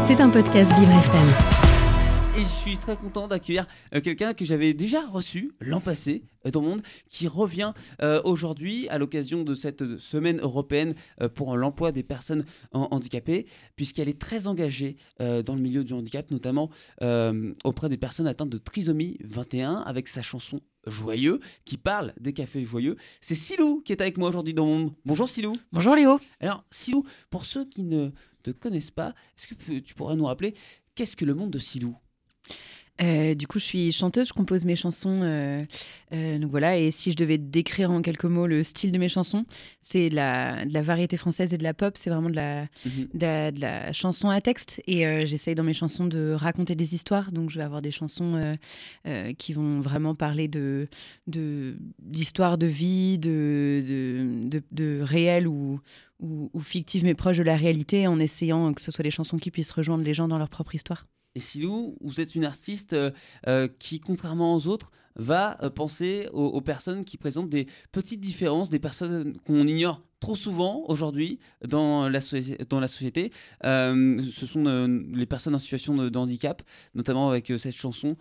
C'est un podcast Vivre FM et je suis très content d'accueillir euh, quelqu'un que j'avais déjà reçu l'an passé euh, dans le monde, qui revient euh, aujourd'hui à l'occasion de cette semaine européenne pour l'emploi des personnes handicapées, puisqu'elle est très engagée dans le milieu du handicap, notamment auprès des personnes atteintes de trisomie 21, avec sa chanson Joyeux, qui parle des cafés joyeux. C'est Silou qui est avec moi aujourd'hui dans le monde. Bonjour Silou. Bonjour Léo. Alors Silou, pour ceux qui ne te connaissent pas, est-ce que tu pourrais nous rappeler qu'est-ce que le monde de Silou? Euh, du coup, je suis chanteuse, je compose mes chansons. Euh, euh, donc voilà, et si je devais décrire en quelques mots le style de mes chansons, c'est de la, variété française et de la pop. C'est vraiment de la, mhm. de, la, chanson à texte. Et j'essaye dans mes chansons de raconter des histoires. Donc je vais avoir des chansons qui vont vraiment parler de d'histoires de, vie, de, de, réel ou, ou, ou fictif, mais proche de la réalité, en essayant que ce soit des chansons qui puissent rejoindre les gens dans leur propre histoire. Et Silou, vous êtes une artiste euh, euh, qui, contrairement aux autres, va euh, penser aux, personnes qui présentent des petites différences, des personnes qu'on ignore trop souvent aujourd'hui dans la, société. ce sont les personnes en situation de, handicap, notamment avec cette chanson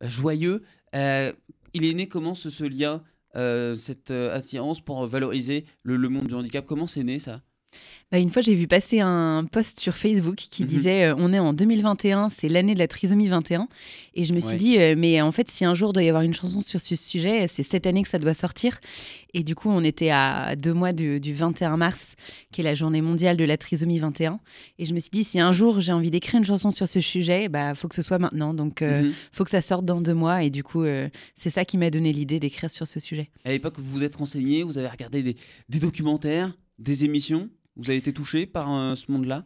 Joyeux. il est né comment ce, lien, cette attirance pour valoriser le monde du handicap? Comment c'est né ça? Bah, une fois, j'ai vu passer un post sur Facebook qui mhm. disait euh, On est en 2021, c'est l'année de la trisomie 21. Et je me suis dit euh, Mais en fait, si un jour doit y avoir une chanson sur ce sujet, c'est cette année que ça doit sortir. Et du coup, on était à deux mois du, 21 mars, qui est la journée mondiale de la trisomie 21. Et je me suis dit Si un jour j'ai envie d'écrire une chanson sur ce sujet, il bah, faut que ce soit maintenant. Donc, il euh, mhm. faut que ça sorte dans deux mois. Et du coup, c'est ça qui m'a donné l'idée d'écrire sur ce sujet. À l'époque, vous vous êtes renseigné, vous avez regardé des documentaires, des émissions? Vous avez été touché par euh, ce monde-là?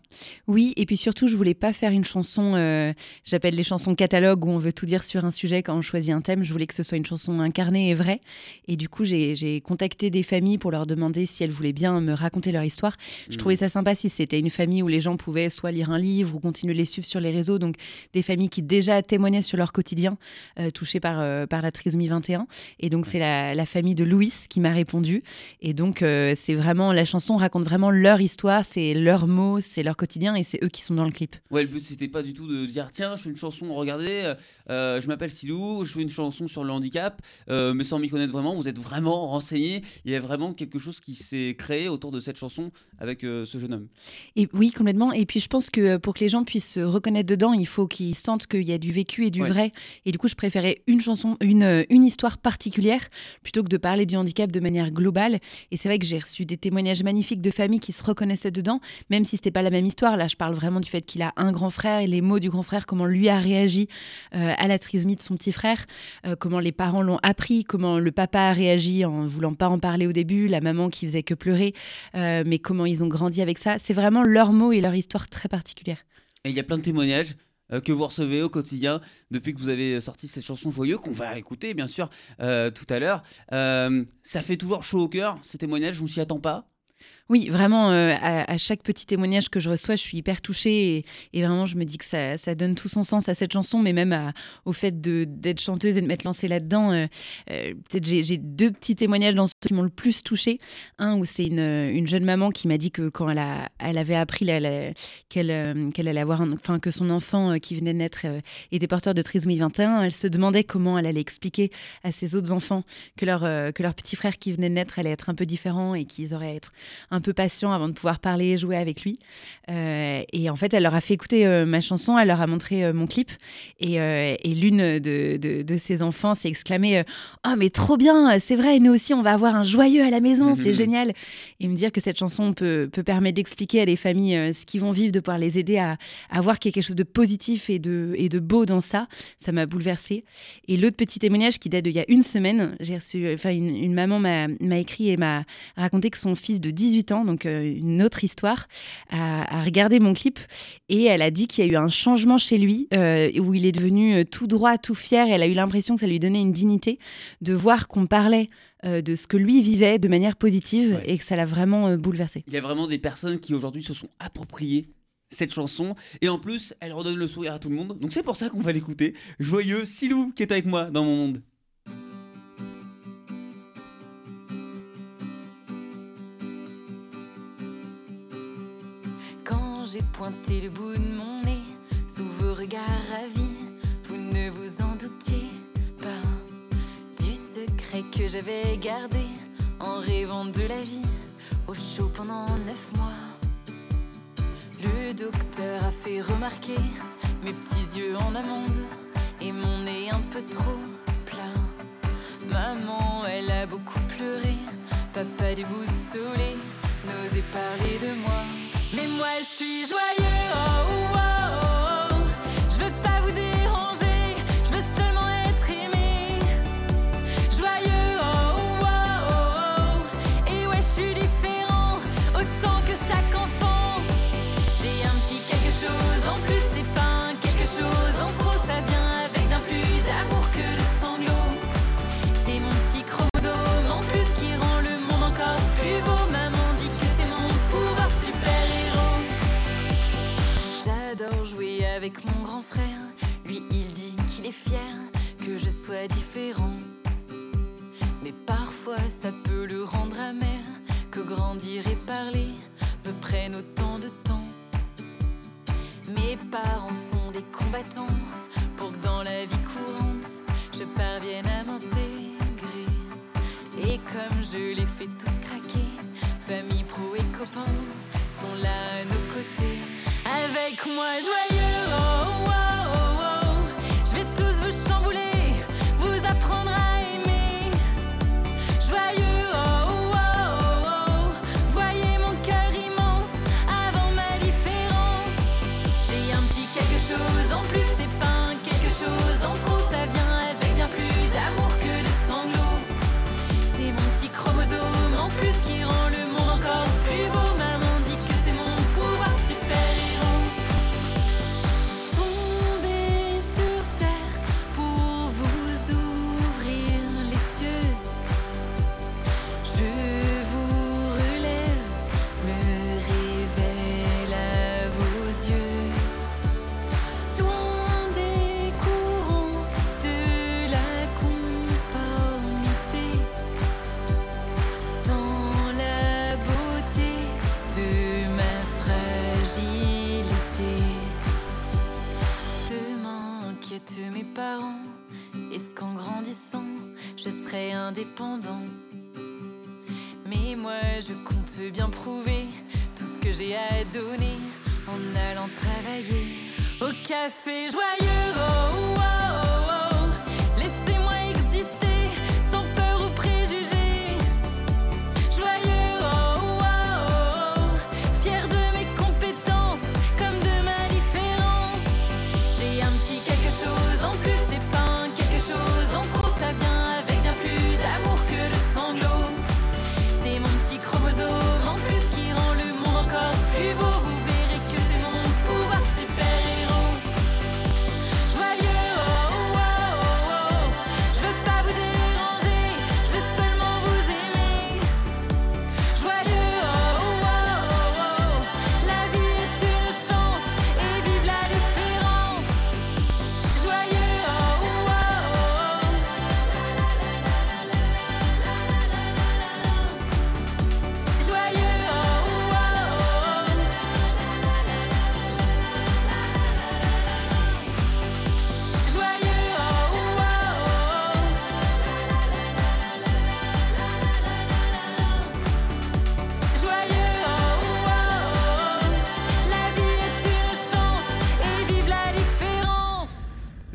Oui, et puis surtout, je voulais pas faire une chanson, euh, j'appelle les chansons catalogue, où on veut tout dire sur un sujet quand on choisit un thème. Je voulais que ce soit une chanson incarnée et vraie. Et du coup, j'ai contacté des familles pour leur demander si elles voulaient bien me raconter leur histoire. Je hmm. trouvais ça sympa si c'était une famille où les gens pouvaient soit lire un livre ou continuer les suivre sur les réseaux. Donc, des familles qui déjà témoignaient sur leur quotidien, euh, touchées par, par la trisomie 21. Et donc, c'est la, la, famille de Louis qui m'a répondu. Et donc, c'est vraiment, la chanson raconte vraiment leur histoire, c'est leurs mots, c'est leur quotidien et c'est eux qui sont dans le clip. Ouais, le but c'était pas du tout de dire tiens, je fais une chanson, regardez, euh, euh, je m'appelle Silou, je fais une chanson sur le handicap, euh, mais sans m'y connaître vraiment, vous êtes vraiment renseigné. Il y a vraiment quelque chose qui s'est créé autour de cette chanson avec ce jeune homme. Et oui, complètement. Et puis je pense que pour que les gens puissent se reconnaître dedans, il faut qu'ils sentent qu'il y a du vécu et du vrai. Et du coup, je préférais une chanson, une, une histoire particulière plutôt que de parler du handicap de manière globale. Et c'est vrai que j'ai reçu des témoignages magnifiques de familles qui se reconnaissaient dedans, même si c'était pas la même histoire. Là, je parle vraiment du fait qu'il a un grand frère et les mots du grand frère, comment lui a réagi euh, à la trisomie de son petit frère, euh, comment les parents l'ont appris, comment le papa a réagi en voulant pas en parler au début, la maman qui faisait que pleurer, euh, mais comment ils ont grandi avec ça. C'est vraiment leurs mots et leur histoire très particulière. Et il y a plein de témoignages que vous recevez au quotidien depuis que vous avez sorti cette chanson Joyeux, qu'on va écouter bien sûr tout à l'heure. ça fait toujours chaud au cœur, ces témoignages, on ne s'y attend pas? Oui, vraiment, euh, à, chaque petit témoignage que je reçois, je suis hyper touchée et, vraiment, je me dis que ça, donne tout son sens à cette chanson, mais même au fait d'être chanteuse et de m'être lancée là-dedans. Euh, euh, j'ai deux petits témoignages dans ce qui m'ont le plus touchée. Un où c'est une, une, jeune maman qui m'a dit que quand elle, avait appris qu'elle allait avoir, enfin que son enfant qui venait de naître était porteur de trisomie 21, elle se demandait comment elle allait expliquer à ses autres enfants que leur, que leur petit frère qui venait de naître allait être un peu différent et qu'ils auraient être un peu patient avant de pouvoir parler et jouer avec lui. Euh, et en fait, elle leur a fait écouter euh, ma chanson, elle leur a montré euh, mon clip. Et, et l'une de, de, ses enfants s'est exclamée Oh, mais trop bien, c'est vrai, nous aussi, on va avoir un joyeux à la maison, c'est génial. Et me dire que cette chanson peut, peut permettre d'expliquer à des familles ce qu'ils vont vivre, de pouvoir les aider à, à voir qu'il y a quelque chose de positif et de, et de beau dans ça, ça m'a bouleversée. Et l'autre petit témoignage qui date d'il y a une semaine, j'ai reçu, enfin, une, une maman m'a écrit et m'a raconté que son fils de 18 ans, donc euh, une autre histoire, a, regardé mon clip. Et elle a dit qu'il y a eu un changement chez lui euh, où il est devenu euh, tout droit, tout fier. elle a eu l'impression que ça lui donnait une dignité de voir qu'on parlait de ce que lui vivait de manière positive et que ça l'a vraiment bouleversé. Il y a vraiment des personnes qui aujourd'hui se sont appropriées cette chanson. Et en plus elle redonne le sourire à tout le monde. Donc c'est pour ça qu'on va l'écouter. Joyeux Silou qui est avec moi dans mon monde j'ai pointé le bout de mon nez sous vos regards ravis. Vous ne vous en doutiez pas du secret que j'avais gardé en rêvant de la vie au chaud pendant neuf mois. Le docteur a fait remarquer mes petits yeux en amande et mon nez un peu trop plat. Maman, elle a beaucoup pleuré, papa déboussolé, n'osait parler de moi. Mais moi je suis joyeux, avec mon grand frère. Lui, il dit qu'il est fier que je sois différent. Mais parfois, ça peut le rendre amer que grandir et parler me prennent autant de temps. Mes parents sont des combattants pour que dans la vie courante, je parvienne à m'intégrer. Et comme je les fais tous craquer, famille, pro et copains sont là à nos côtés. Avec moi. Joyeux, oh, Mes parents, est-ce qu'en grandissant je serai indépendant? Mais moi je compte bien prouver tout ce que j'ai à donner en allant travailler au café joyeux. Oh, oh, oh,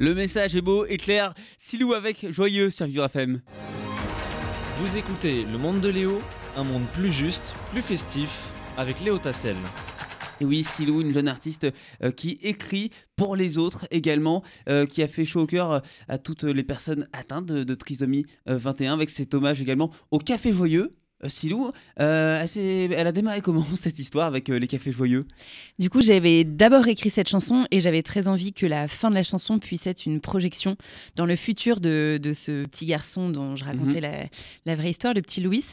Le message est beau et clair. Silou avec Joyeux sur Vivre FM. Vous écoutez Le Monde de Léo, un monde plus juste, plus festif, avec Léo Tassel. Et oui, Silou, une jeune artiste euh, qui écrit pour les autres également, euh, qui a fait chaud au cœur euh, à toutes les personnes atteintes de, de trisomie euh, 21, avec cet hommage également au Café Joyeux. Euh, Silou, euh, elle, a démarré comment cette histoire avec euh, les Cafés Joyeux? Du coup, j'avais d'abord écrit cette chanson et j'avais très envie que la fin de la chanson puisse être une projection dans le futur de, de ce petit garçon dont je racontais la, la vraie histoire, le petit Louis.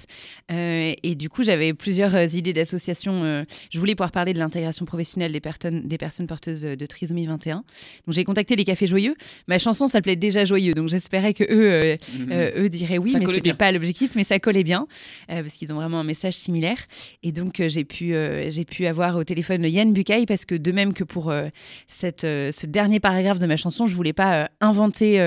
Euh, et du coup, j'avais plusieurs idées d'association. euh, je voulais pouvoir parler de l'intégration professionnelle des, personnes des personnes porteuses de trisomie 21. Donc, j'ai contacté les Cafés Joyeux. Ma chanson s'appelait déjà Joyeux, donc j'espérais que eux, euh, eux diraient oui, Ça mais c'était bien. pas l'objectif, mais ça collait bien. Euh, parce qu'ils ont vraiment un message similaire. Et donc, j'ai pu, j'ai pu avoir au téléphone Yann Bucaille parce que de même que pour cette, ce dernier paragraphe de ma chanson, je voulais pas inventer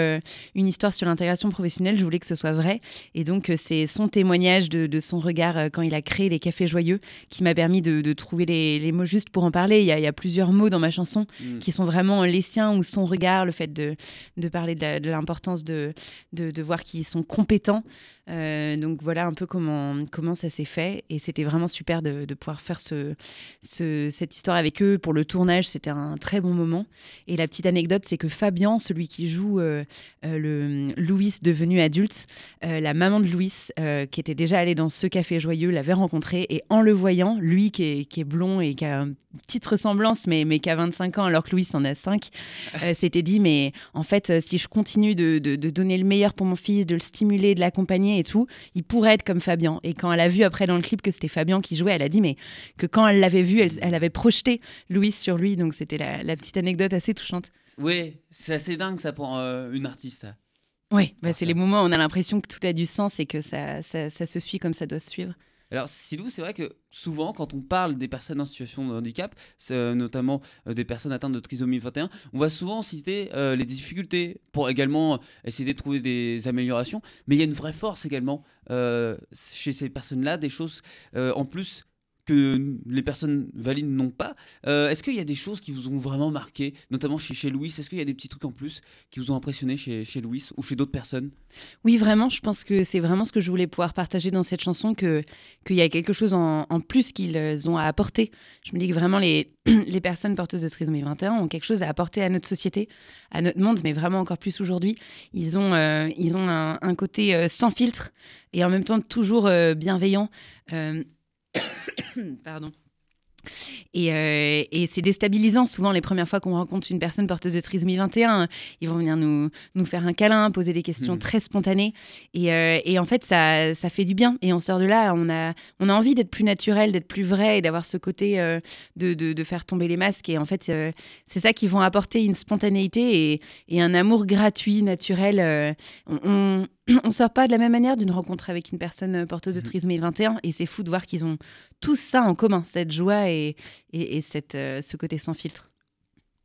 une histoire sur l'intégration professionnelle, je voulais que ce soit vrai. Et donc, c'est son témoignage de, son regard quand il a créé les Cafés Joyeux qui m'a permis de, trouver les, mots justes pour en parler. Il y a, plusieurs mots dans ma chanson mm. qui sont vraiment les siens ou son regard, le fait de, parler de l'importance de, de, voir qu'ils sont compétents. Euh, donc voilà un peu comment, comment ça s'est fait. Et c'était vraiment super de, pouvoir faire ce, cette histoire avec eux pour le tournage. C'était un très bon moment. Et la petite anecdote, c'est que Fabien, celui qui joue euh, euh, le Louis devenu adulte, la maman de Louis, qui était déjà allée dans ce café joyeux, l'avait rencontré. Et en le voyant, lui qui est, qui est blond et qui a une petite ressemblance, mais, mais qui a 25 ans alors que Louis en a 5, s'était dit, mais en fait, si je continue de, de, de donner le meilleur pour mon fils, de le stimuler, de l'accompagner, et tout, il pourrait être comme Fabien. Et quand elle a vu après dans le clip que c'était Fabien qui jouait, elle a dit mais que quand elle l'avait vu, elle, avait projeté Louis sur lui. Donc c'était la, petite anecdote assez touchante. Oui, c'est assez dingue ça pour euh, une artiste. Oui, bah, c'est les moments où on a l'impression que tout a du sens et que ça, ça se suit comme ça doit se suivre. Alors, Silou, c'est vrai que souvent, quand on parle des personnes en situation de handicap, euh, notamment euh, des personnes atteintes de trisomie 21, on va souvent citer euh, les difficultés pour également essayer de trouver des améliorations. Mais il y a une vraie force également chez ces personnes-là, des choses en plus que les personnes valides n'ont pas. Euh, est-ce qu'il y a des choses qui vous ont vraiment marqué, notamment chez, Louis? Est-ce qu'il y a des petits trucs en plus qui vous ont impressionné chez, chez Louis ou chez d'autres personnes? Oui, vraiment. Je pense que c'est vraiment ce que je voulais pouvoir partager dans cette chanson, qu'il y a quelque chose en, plus qu'ils ont à apporter. Je me dis que vraiment les, les personnes porteuses de trisomie 21 ont quelque chose à apporter à notre société, à notre monde, mais vraiment encore plus aujourd'hui. Ils ont, euh, ils ont un, côté euh, sans filtre et en même temps toujours bienveillant. Pardon. Euh, et, c'est déstabilisant souvent les premières fois qu'on rencontre une personne porteuse de trisomie 21. Ils vont venir nous, nous faire un câlin, poser des questions hmm. très spontanées. Euh, et, en fait, ça, ça, fait du bien. Et on sort de là, on a, on a envie d'être plus naturel, d'être plus vrai et d'avoir ce côté euh, de, de, faire tomber les masques. Et en fait, c'est ça qui vont apporter une spontanéité et, et un amour gratuit, naturel. on on sort pas de la même manière d'une rencontre avec une personne euh, porteuse de mhm. trisomie 21 et c'est fou de voir qu'ils ont tout ça en commun, cette joie et, et, cette, euh, ce côté sans filtre.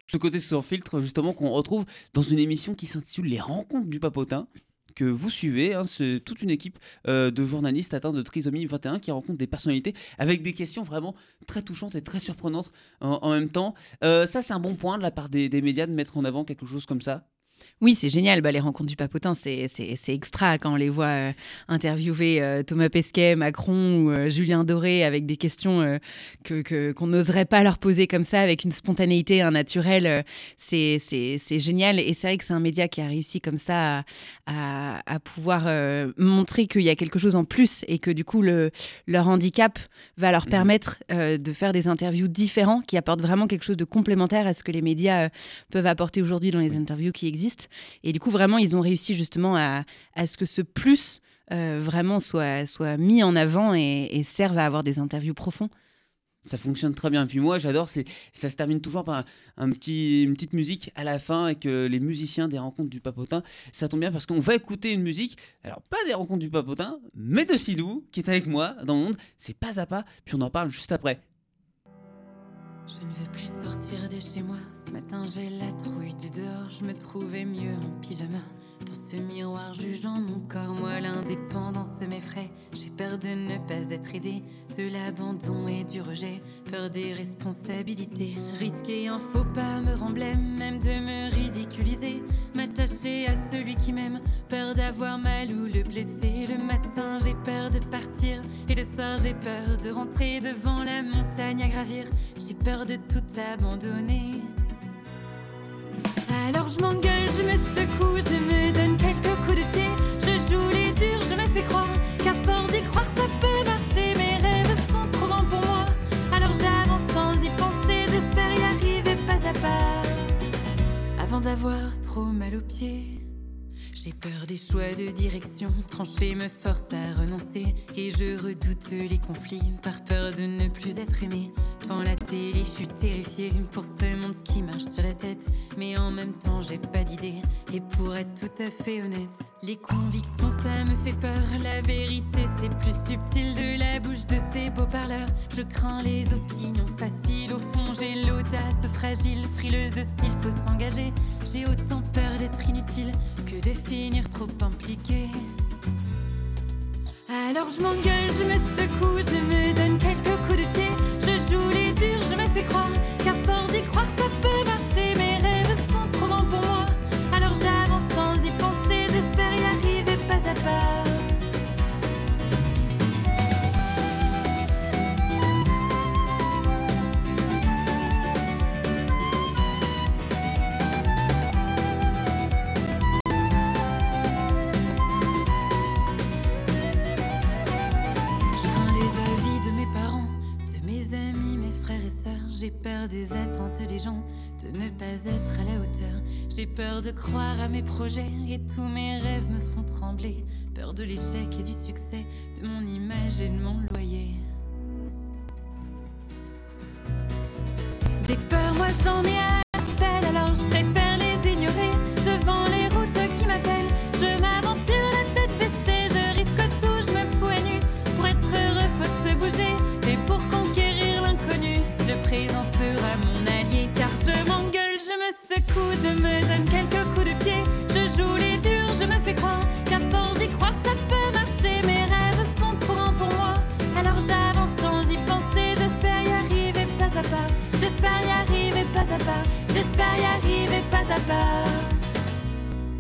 Ce côté sans filtre, justement, qu'on retrouve dans une émission qui s'intitule Les rencontres du papotin que vous suivez. Hein, c'est toute une équipe euh, de journalistes atteints de trisomie 21 qui rencontrent des personnalités avec des questions vraiment très touchantes et très surprenantes en, même temps. ça, c'est un bon point de la part des médias de mettre en avant quelque chose comme ça? Oui, c'est génial. Bah, les rencontres du papotin, c'est extra quand on les voit euh, interviewer euh, Thomas Pesquet, Macron ou euh, Julien Doré avec des questions que qu'on n'oserait pas leur poser comme ça, avec une spontanéité, un naturel. c'est génial. Et c'est vrai que c'est un média qui a réussi comme ça à, à, pouvoir montrer qu'il y a quelque chose en plus et que du coup, le, leur handicap va leur mmh permettre de faire des interviews différents qui apportent vraiment quelque chose de complémentaire à ce que les médias peuvent apporter aujourd'hui dans les interviews qui existent. Et du coup, vraiment, ils ont réussi justement à, ce que ce plus euh, vraiment soit, mis en avant et, serve à avoir des interviews profondes ça fonctionne très bien. Puis moi, j'adore, ça se termine toujours par un, petit, une petite musique à la fin avec les musiciens des rencontres du papotin. Ça tombe bien parce qu'on va écouter une musique, alors pas des rencontres du papotin, mais de Silou qui est avec moi dans le monde. C'est pas à pas, puis on en parle juste après. Je ne veux plus sortir de chez moi. Ce matin j'ai la trouille du dehors. Je me trouvais mieux en pyjama. Dans ce miroir jugeant mon corps, moi l'indépendance m'effraie. J'ai peur de ne pas être aidé, de l'abandon et du rejet. Peur des responsabilités, risquer un faux pas me remblait, même de me ridiculiser. M'attacher à celui qui m'aime, peur d'avoir mal ou le blesser. Le matin j'ai peur de partir, et le soir j'ai peur de rentrer devant la montagne à gravir. J'ai peur de tout abandonner. Alors je m'engueule, je me secoue, je me donne quelques coups de pied. Je joue les durs, je me fais croire qu'à force d'y croire ça peut marcher. Mes rêves sont trop grands pour moi. Alors j'avance sans y penser, j'espère y arriver pas à pas. Avant d'avoir trop mal aux pieds. J'ai peur des choix de direction, trancher me force à renoncer. Et je redoute les conflits, par peur de ne plus être aimé. Devant la télé, je suis terrifiée pour ce monde qui marche sur la tête. Mais en même temps, j'ai pas d'idée. Et pour être tout à fait honnête, les convictions, ça me fait peur. La vérité, c'est plus subtil de la bouche de ces beaux parleurs. Je crains les opinions faciles. Au fond, j'ai l'audace fragile, frileuse s'il faut s'engager. J'ai autant peur d'être inutile que de trop impliqué. Alors je m'engueule, je me secoue, je me donne gens, de ne pas être à la hauteur. J'ai peur de croire à mes projets et tous mes rêves me font trembler. Peur de l'échec et du succès, de mon image et de mon loyer. Des peurs, moi j'en ai à pas, j'espère y arriver pas à pas.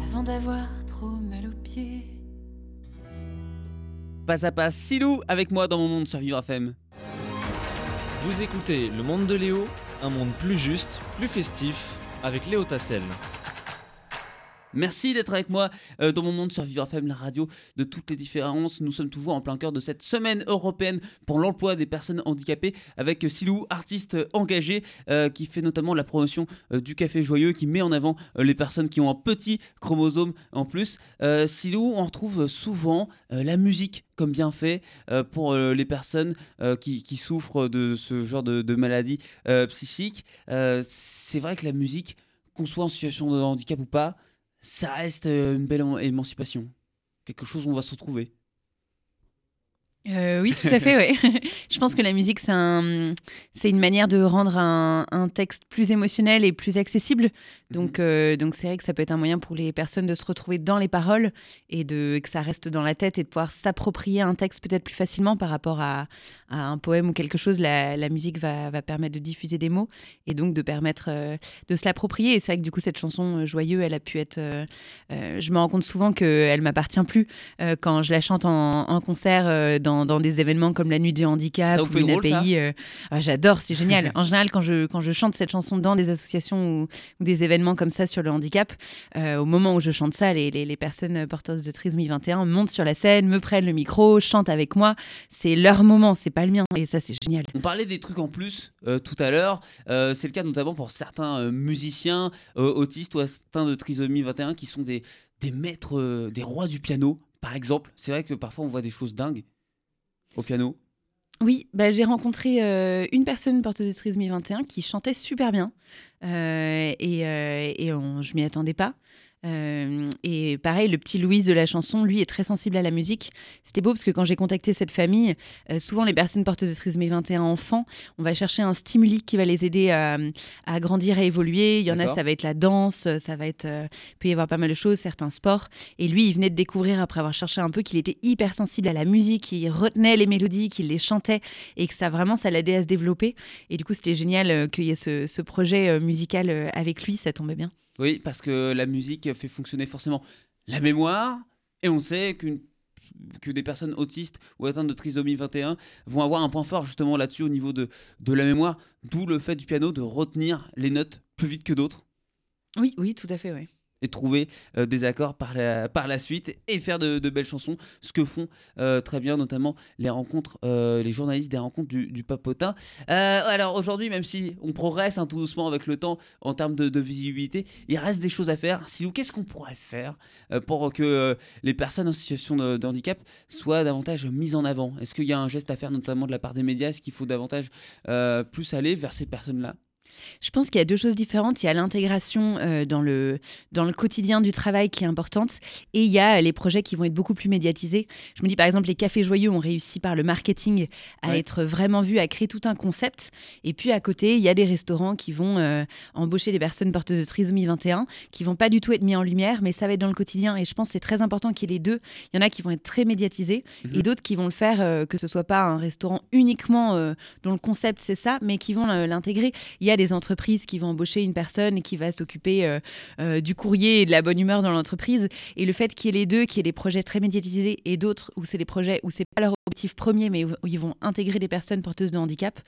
Avant d'avoir trop mal aux pieds. Pas à pas, Silou avec moi dans mon monde sur Vivre FM. Vous écoutez Le Monde de Léo, un monde plus juste, plus festif, avec Léo Tassel. Merci d'être avec moi euh, dans mon monde sur Vivre FM, la radio de toutes les différences. Nous sommes toujours en plein cœur de cette semaine européenne pour l'emploi des personnes handicapées avec Silou, artiste engagé euh, qui fait notamment la promotion euh, du Café Joyeux, qui met en avant les personnes qui ont un petit chromosome en plus. Silou, on retrouve souvent la musique comme bienfait pour les personnes qui, souffrent de ce genre de, maladie psychique. C'est vrai que la musique, qu'on soit en situation de handicap ou pas, ça reste euh, une belle éman- émancipation. Quelque chose où on va se retrouver. Euh, oui, tout à fait. Ouais. je pense que la musique, c'est un, c'est une manière de rendre un, un texte plus émotionnel et plus accessible. Donc, euh, donc c'est vrai que ça peut être un moyen pour les personnes de se retrouver dans les paroles et de que ça reste dans la tête et de pouvoir s'approprier un texte peut-être plus facilement par rapport à, à un poème ou quelque chose. La, la musique va, va permettre de diffuser des mots et donc de permettre euh, de se l'approprier. Et c'est vrai que du coup, cette chanson joyeux, elle a pu être. je me rends compte souvent qu'elle m'appartient plus quand je la chante en, en concert euh, dans, dans des événements comme la nuit du handicap ou fait une drôle, ça API. euh, ah, J'adore, c'est génial. en général, quand je, quand je chante cette chanson dans des associations ou, ou des événements comme ça sur le handicap, euh, au moment où je chante ça, les, les, les personnes porteuses de trisomie 21 montent sur la scène, me prennent le micro, chantent avec moi. C'est leur moment, c'est pas le mien. Et ça, c'est génial. On parlait des trucs en plus euh, tout à l'heure. Euh, c'est le cas notamment pour certains musiciens autistes ou atteints de trisomie 21 qui sont des, des maîtres, des rois du piano, par exemple. C'est vrai que parfois on voit des choses dingues au piano. Oui, bah, j'ai rencontré euh, une personne porteuse de trisomie 21 qui chantait super bien euh, et, euh, et je m'y attendais pas. Euh, et pareil, le petit Louise de la chanson, lui, est très sensible à la musique. C'était beau parce que quand j'ai contacté cette famille, euh, souvent les personnes porteuses de trisomie 21 enfants, on va chercher un stimuli qui va les aider à, à grandir, à évoluer. Il y en a, ça va être la danse, ça va être, euh, il peut y avoir pas mal de choses, certains sports. Et lui, il venait de découvrir après avoir cherché un peu qu'il était hyper sensible à la musique, qu'il retenait les mélodies, qu'il les chantait et que ça vraiment, ça l'aidait à se développer. Et du coup, c'était génial qu'il y ait ce, ce projet musical avec lui, ça tombait bien. Oui, parce que la musique fait fonctionner forcément la mémoire et on sait que des personnes autistes ou atteintes de trisomie 21 vont avoir un point fort justement là-dessus au niveau de, de la mémoire, d'où le fait du piano de retenir les notes plus vite que d'autres. Oui, oui, tout à fait, ouais. Et trouver euh, des accords par la, suite et faire de, belles chansons, ce que font euh, très bien notamment les rencontres, euh, les journalistes des rencontres du, du Papotin. Alors aujourd'hui, même si on progresse hein, tout doucement avec le temps en termes de, visibilité, il reste des choses à faire. Silou, qu'est-ce qu'on pourrait faire pour que les personnes en situation de, de handicap soient davantage mises en avant? Est-ce qu'il y a un geste à faire notamment de la part des médias? Est-ce qu'il faut davantage plus aller vers ces personnes-là? Je pense qu'il y a deux choses différentes. Il y a l'intégration euh, dans, le, dans le quotidien du travail qui est importante et il y a les projets qui vont être beaucoup plus médiatisés. Je me dis par exemple, les cafés joyeux ont réussi par le marketing à Ouais. être vraiment vus, à créer tout un concept. Et puis à côté, il y a des restaurants qui vont euh, embaucher des personnes porteuses de trisomie 21 qui vont pas du tout être mis en lumière, mais ça va être dans le quotidien. Et je pense que c'est très important qu'il y ait les deux. Il y en a qui vont être très médiatisés Mhm. et d'autres qui vont le faire, euh, que ce soit pas un restaurant uniquement dont le concept c'est ça, mais qui vont l'intégrer. Il y a des entreprises qui vont embaucher une personne qui va s'occuper euh, euh, du courrier et de la bonne humeur dans l'entreprise. Et le fait qu'il y ait les deux, qu'il y ait des projets très médiatisés et d'autres où c'est des projets où c'est pas leur objectif premier, mais où ils vont intégrer des personnes porteuses de handicap,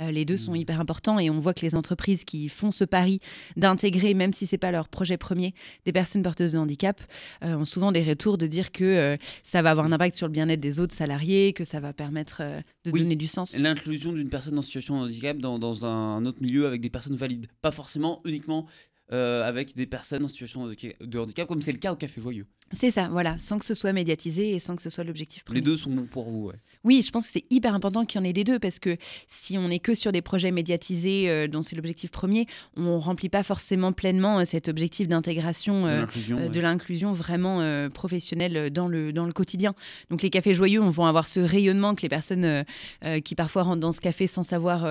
euh, les deux sont Mhm. hyper importants. Et on voit que les entreprises qui font ce pari d'intégrer, même si c'est pas leur projet premier, des personnes porteuses de handicap, euh, ont souvent des retours de dire que euh, ça va avoir un impact sur le bien-être des autres salariés, que ça va permettre de Oui. donner du sens. L'inclusion d'une personne en situation de handicap dans, dans un autre milieu avec des personnes valides. Pas forcément uniquement euh, avec des personnes en situation de, handicap, comme c'est le cas au Café Joyeux. C'est ça, voilà, sans que ce soit médiatisé et sans que ce soit l'objectif premier. Les deux sont bons pour vous. ouais. Oui, je pense que c'est hyper important qu'il y en ait des deux parce que si on n'est que sur des projets médiatisés euh, dont c'est l'objectif premier, on remplit pas forcément pleinement euh, cet objectif d'intégration De euh, l'inclusion. ouais. vraiment professionnelle dans le, dans le quotidien. Donc les cafés joyeux on vont avoir ce rayonnement que les personnes qui parfois rentrent dans ce café sans savoir,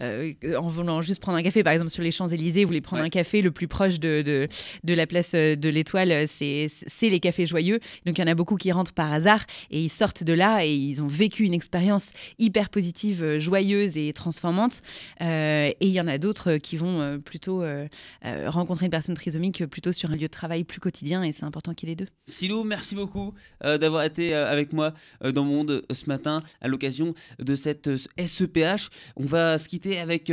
en voulant juste prendre un café, par exemple sur les Champs-Élysées, voulez prendre Ouais. un café le plus proche de, de, de la place de l'Étoile, c'est c'est les cafés joyeux. Donc il y en a beaucoup qui rentrent par hasard et ils sortent de là et ils ont vécu une expérience hyper positive, euh, joyeuse et transformante. Euh, et il y en a d'autres euh, qui vont plutôt euh, rencontrer une personne trisomique plutôt sur un lieu de travail plus quotidien et c'est important qu'il y ait les deux. Silou, merci beaucoup euh, d'avoir été euh, avec moi euh, dans Monde euh, ce matin à l'occasion de cette euh, SEPH. On va se quitter avec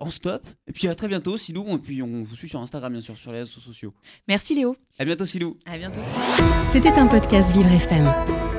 En Stop. Et puis à très bientôt, Silou. Et puis on vous suit sur Instagram, bien sûr, sur les réseaux sociaux. Merci Léo, À bientôt, Silou. à bientôt. C'était un podcast Vivre FM.